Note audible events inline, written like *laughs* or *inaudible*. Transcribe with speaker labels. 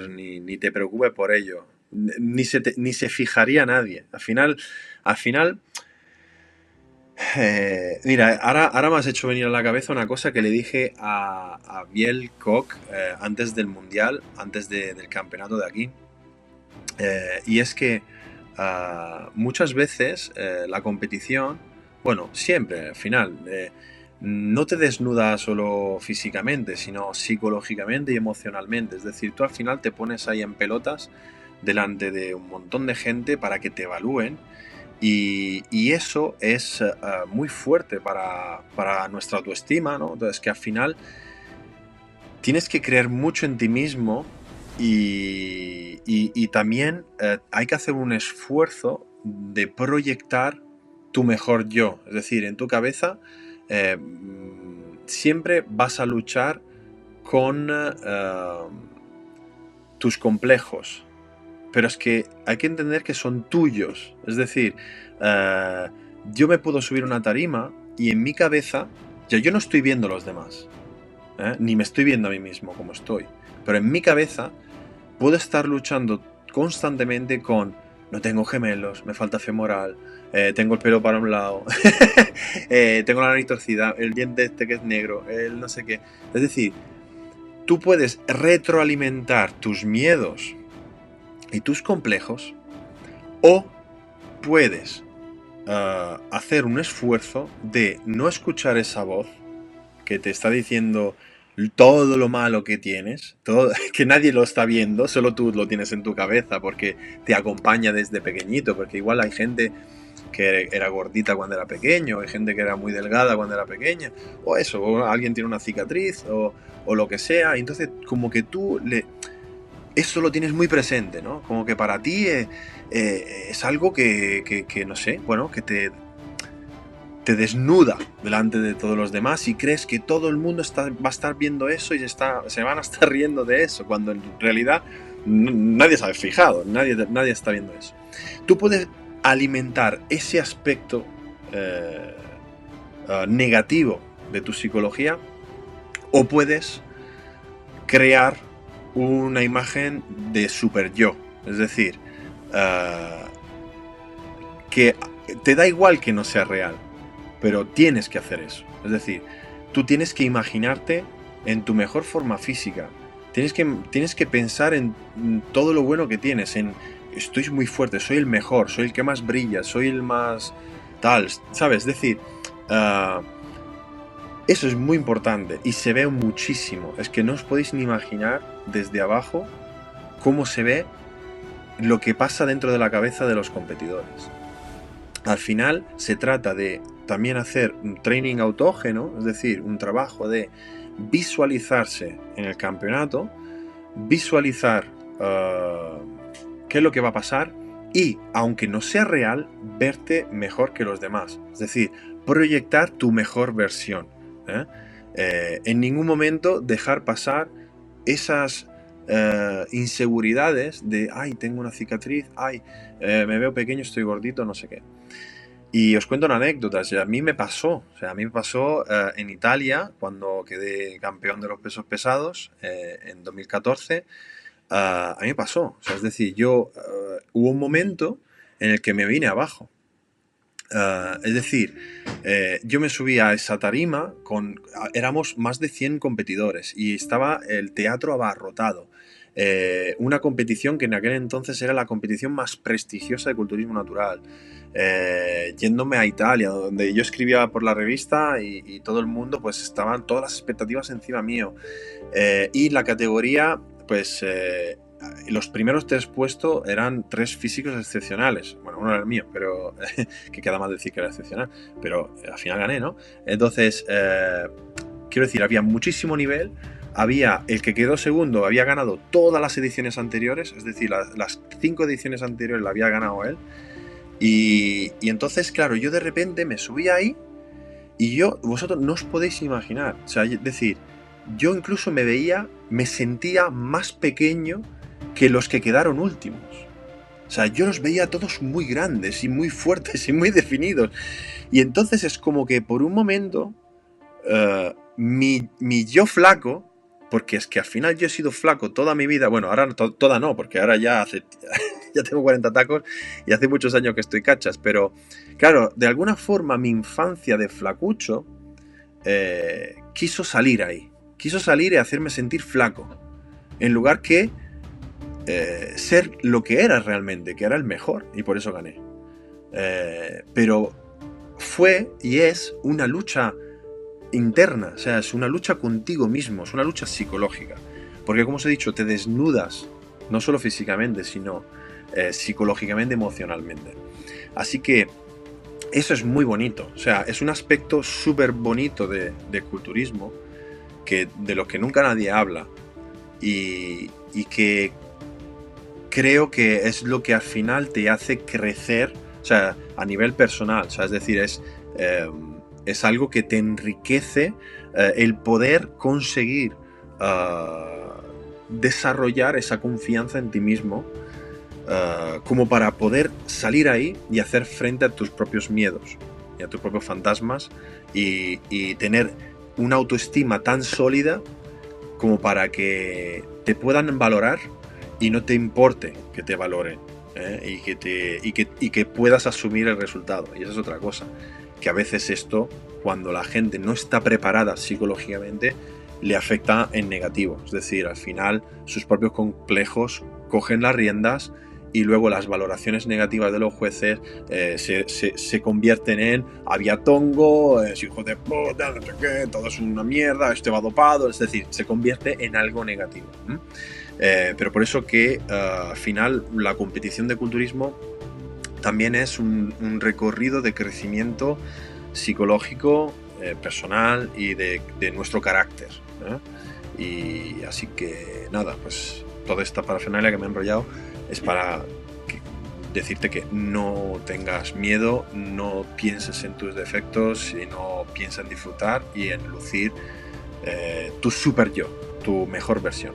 Speaker 1: pues ni, ni te preocupes por ello. Ni se, ni se fijaría nadie. Al final, al final, eh, mira, ahora, ahora me has hecho venir a la cabeza una cosa que le dije a, a Biel Koch eh, antes del Mundial, antes del campeonato de aquí. Eh, y es que ah, muchas veces la competición, bueno, siempre al final, no te desnuda solo físicamente, sino psicológicamente y emocionalmente. Es decir, tú al final te pones ahí en pelotas delante de un montón de gente para que te evalúen y, eso es eh, muy fuerte para, nuestra autoestima, ¿no? Entonces que al final tienes que creer mucho en ti mismo y, también eh, hay que hacer un esfuerzo de proyectar tu mejor yo. Es decir, en tu cabeza eh, siempre vas a luchar con tus complejos, pero es que hay que entender que son tuyos. Es decir, eh, yo me puedo subir una tarima y en mi cabeza, ya yo no estoy viendo a los demás, ¿eh? ni me estoy viendo a mí mismo como estoy, pero en mi cabeza puedo estar luchando constantemente con no tengo gemelos, me falta femoral, eh, tengo el pelo para un lado, *laughs* tengo la nariz torcida, el diente este que es negro, el no sé qué. Es decir, tú puedes retroalimentar tus miedos y tus complejos, o puedes ah, hacer un esfuerzo de no escuchar esa voz que te está diciendo todo lo malo que tienes, todo, *laughs* que nadie lo está viendo, solo tú lo tienes en tu cabeza porque te acompaña desde pequeñito, porque igual hay gente que era gordita cuando era pequeño, hay gente que era muy delgada cuando era pequeña, o eso, o alguien tiene una cicatriz, o, lo que sea, entonces como que tú le, eso lo tienes muy presente, ¿no? Como que para ti eh, eh, es algo que, no sé, bueno, que te, te desnuda delante de todos los demás y crees que todo el mundo está, va a estar viendo eso y se van a estar *laughs* riendo de eso, cuando en realidad nadie se ha fijado, nadie, nadie está viendo eso. Tú puedes alimentar ese aspecto eh, ah, negativo de tu psicología o puedes crear una imagen de super yo. Es decir, ah, que te da igual que no sea real, pero tienes que hacer eso. Es decir, tú tienes que imaginarte en tu mejor forma física. Tienes que, tienes que pensar en todo lo bueno que tienes, en estoy muy fuerte, soy el mejor, soy el que más brilla, soy el más tal, ¿sabes? Es decir, uh, eso es muy importante y se ve muchísimo. Es que no os podéis ni imaginar desde abajo cómo se ve lo que pasa dentro de la cabeza de los competidores. Al final se trata de también hacer un training autógeno, es decir, un trabajo de visualizarse en el campeonato, visualizar uh, qué es lo que va a pasar y, aunque no sea real, verte mejor que los demás. Es decir, proyectar tu mejor versión. ¿eh? Eh, en ningún momento dejar pasar esas eh, inseguridades de, ay, tengo una cicatriz, ay, me veo pequeño, estoy gordito, no sé qué. Y os cuento una anécdota, a mí me pasó, o sea, a mí me pasó en Italia, cuando quedé campeón de los pesos pesados en 2014, a mí me pasó, es decir, yo, hubo un momento en el que me vine abajo, Ah, es decir, eh, yo me subí a esa tarima con. Éramos más de 100 competidores y estaba el teatro abarrotado. Eh, una competición que en aquel entonces era la competición más prestigiosa de culturismo natural. Eh, yéndome a Italia, donde yo escribía por la revista y, todo el mundo, pues estaban todas las expectativas encima mío. y la categoría, pues los primeros tres puestos eran tres físicos excepcionales. Bueno, uno era el mío, pero *laughs* que queda más decir que era excepcional. Pero al final gané, ¿no? Entonces, eh, quiero decir, había muchísimo nivel. Había el que quedó segundo, había ganado todas las ediciones anteriores, es decir, las, cinco ediciones anteriores la había ganado él. Y, y entonces, claro, yo de repente me subí ahí y yo, vosotros no os podéis imaginar. O sea, es decir, yo incluso me veía, me sentía más pequeño que los que quedaron últimos. O sea, yo los veía todos muy grandes y muy fuertes y muy definidos. Y entonces es como que por un momento eh, mi, yo flaco porque es que al final yo he sido flaco toda mi vida, bueno, ahora toda no, porque ahora ya hace, *laughs* ya tengo 40 tacos y hace muchos años que estoy cachas, pero claro, de alguna forma mi infancia de flacucho eh, quiso salir ahí, quiso salir y hacerme sentir flaco, en lugar que eh, ser lo que era realmente, que era el mejor, y por eso gané. Eh, pero fue y es una lucha interna, o sea, es una lucha contigo mismo, es una lucha psicológica. Porque como os he dicho, te desnudas, no solo físicamente, sino eh, psicológicamente, emocionalmente. Así que eso es muy bonito, o sea, es un aspecto súper bonito de, culturismo, de lo que nunca nadie habla, y, que creo que es lo que al final te hace crecer, o sea, a nivel personal, o sea, es decir, es... Eh, es algo que te enriquece eh, el poder conseguir ah, desarrollar esa confianza en ti mismo como para poder salir ahí y hacer frente a tus propios miedos y a tus propios fantasmas y, tener una autoestima tan sólida como para que te puedan valorar y no te importe que te valoren ¿eh? y, que te, y, que, y que puedas asumir el resultado. Y esa es otra cosa que a veces esto, cuando la gente no está preparada psicológicamente, le afecta en negativo. Es decir, al final sus propios complejos cogen las riendas y luego las valoraciones negativas de los jueces eh, se, convierten en aviatongo, es hijo de puta, no sé qué, todo es una mierda, este va dopado, es decir, se convierte en algo negativo. Eh, pero por eso que eh, al final la competición de culturismo también es un, recorrido de crecimiento psicológico, eh, personal y de, nuestro carácter. Y así que nada, pues toda esta parafernalia que me he enrollado es para decirte que no tengas miedo, no pienses en tus defectos, sino piensa en disfrutar y en lucir eh, tu super yo, tu mejor versión.